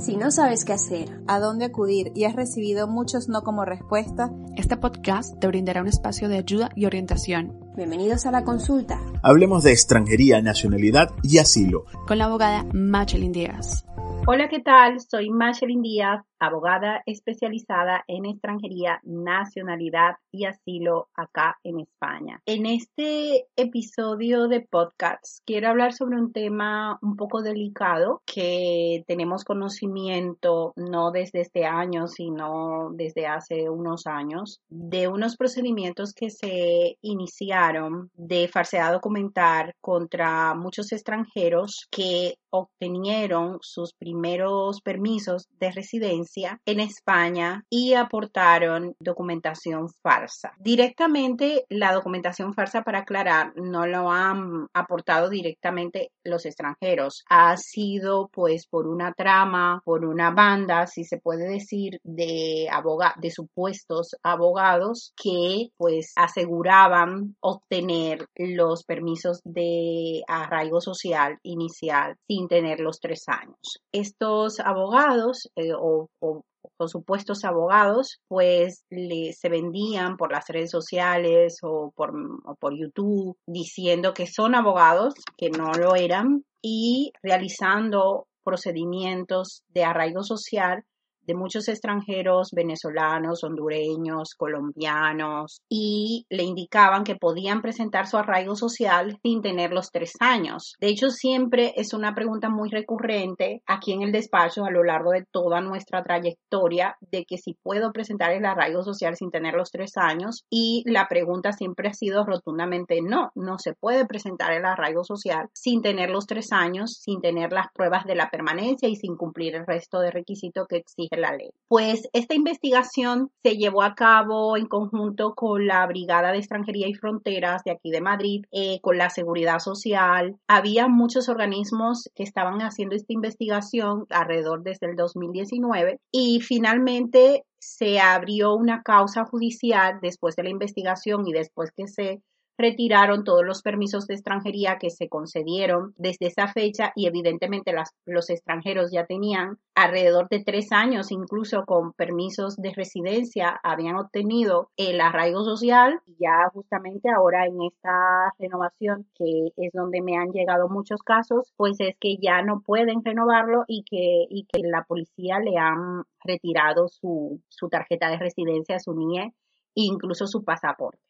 Si no sabes qué hacer, a dónde acudir y has recibido muchos no como respuesta, este podcast te brindará un espacio de ayuda y orientación. Bienvenidos a la consulta. Hablemos de extranjería, nacionalidad y asilo. Con la abogada Machelin Díaz. Hola, ¿qué tal? Soy Machelin Díaz, abogada especializada en extranjería, nacionalidad y asilo acá en España. En este episodio de podcast quiero hablar sobre un tema un poco delicado que tenemos conocimiento no desde este año, sino desde hace unos años, de unos procedimientos que se iniciaron de falsedad documentar contra muchos extranjeros que obtenieron sus primeros permisos de residencia en España y aportaron documentación falsa. Directamente la documentación falsa, para aclarar, no lo han aportado directamente los extranjeros. Ha sido pues por una trama, por una banda, si se puede decir, de, de supuestos abogados que pues aseguraban obtener los permisos de arraigo social inicial sin tener los tres años. Estos abogados eh, o, supuestos abogados, pues le, se vendían por las redes sociales o o por YouTube diciendo que son abogados, que no lo eran, y realizando procedimientos de arraigo social de muchos extranjeros venezolanos, hondureños, colombianos, y le indicaban que podían presentar su arraigo social sin tener los tres años. De hecho, siempre es una pregunta muy recurrente aquí en el despacho a lo largo de toda nuestra trayectoria de que si puedo presentar el arraigo social sin tener los tres años y la pregunta siempre ha sido rotundamente no, no se puede presentar el arraigo social sin tener los tres años, sin tener las pruebas de la permanencia y sin cumplir el resto de requisitos que exige la ley. Pues esta investigación se llevó a cabo en conjunto con la Brigada de Extranjería y Fronteras de aquí de Madrid, eh, con la Seguridad Social. Había muchos organismos que estaban haciendo esta investigación alrededor desde el 2019 y finalmente se abrió una causa judicial después de la investigación y después que se retiraron todos los permisos de extranjería que se concedieron desde esa fecha y evidentemente los extranjeros ya tenían alrededor de tres años incluso con permisos de residencia habían obtenido el arraigo social ya justamente ahora en esta renovación que es donde me han llegado muchos casos pues es que ya no pueden renovarlo y que, y que la policía le han retirado su, su tarjeta de residencia, su NIE incluso su pasaporte.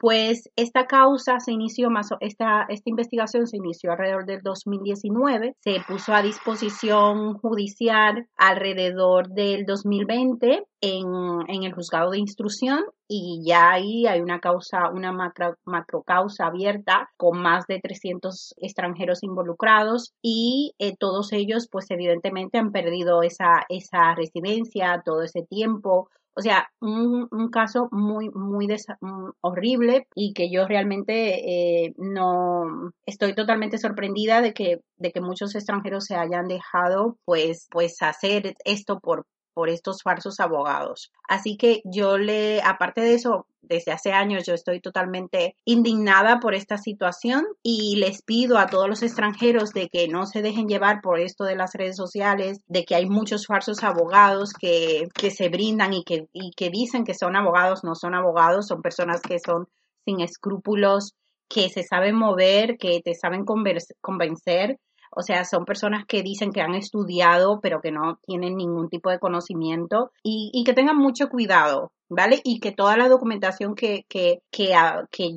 Pues esta causa se inició esta, esta investigación se inició alrededor del 2019, se puso a disposición judicial alrededor del 2020 en, en el juzgado de instrucción y ya ahí hay una causa, una macro, macro abierta con más de 300 extranjeros involucrados y eh, todos ellos pues evidentemente han perdido esa, esa residencia todo ese tiempo o sea, un, caso muy, muy mm, horrible y que yo realmente eh, no estoy totalmente sorprendida de que, de que muchos extranjeros se hayan dejado pues, pues hacer esto por, por estos falsos abogados. Así que yo le, aparte de eso, desde hace años yo estoy totalmente indignada por esta situación y les pido a todos los extranjeros de que no se dejen llevar por esto de las redes sociales, de que hay muchos falsos abogados que, que se brindan y que, y que dicen que son abogados, no son abogados, son personas que son sin escrúpulos, que se saben mover, que te saben convencer o sea, son personas que dicen que han estudiado, pero que no tienen ningún tipo de conocimiento y, que tengan mucho cuidado, ¿vale? Y que toda la documentación que, que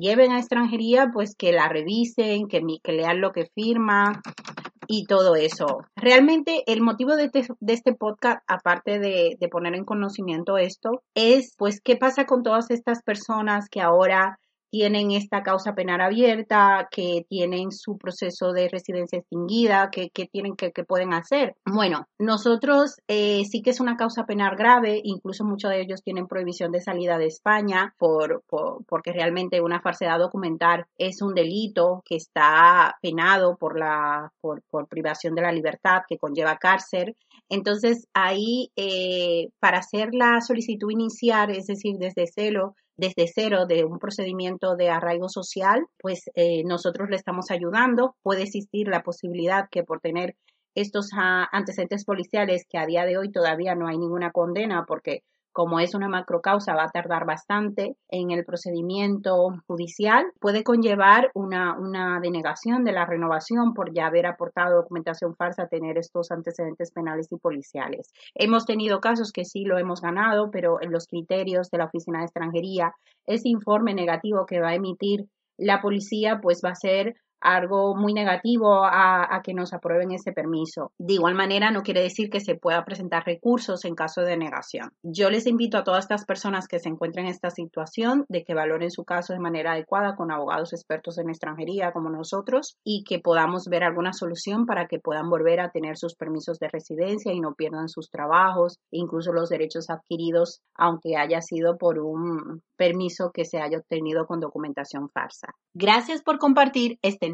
lleven a extranjería, pues que la revisen, que, que lean lo que firma y todo eso. Realmente el motivo de este, este podcast, aparte de poner en conocimiento esto, es pues qué pasa con todas estas personas que ahora tienen esta causa penal abierta, que tienen su proceso de residencia extinguida, que, tienen que, pueden hacer. Bueno, nosotros eh, sí que es una causa penal grave, incluso muchos de ellos tienen prohibición de salida de España por, porque realmente una falsedad documental es un delito que está penado por la por, privación de la libertad que conlleva cárcel. Entonces ahí eh, para hacer la solicitud inicial, es decir, desde cero, desde cero de un procedimiento de arraigo social, pues eh, nosotros le estamos ayudando. Puede existir la posibilidad que por tener estos ah, antecedentes policiales que a día de hoy todavía no hay ninguna condena porque como es una macrocausa, va a tardar bastante en el procedimiento judicial. Puede conllevar una, una denegación de la renovación por ya haber aportado documentación falsa, tener estos antecedentes penales y policiales. Hemos tenido casos que sí lo hemos ganado, pero en los criterios de la Oficina de Extranjería, ese informe negativo que va a emitir la policía, pues va a ser algo muy negativo a, que nos aprueben ese permiso. De igual manera, no quiere decir que se pueda presentar recursos en caso de negación. Yo les invito a todas estas personas que se encuentren en esta situación de que valoren su caso de manera adecuada con abogados expertos en extranjería como nosotros y que podamos ver alguna solución para que puedan volver a tener sus permisos de residencia y no pierdan sus trabajos, incluso los derechos adquiridos, aunque haya sido por un permiso que se haya obtenido con documentación farsa. Gracias por compartir este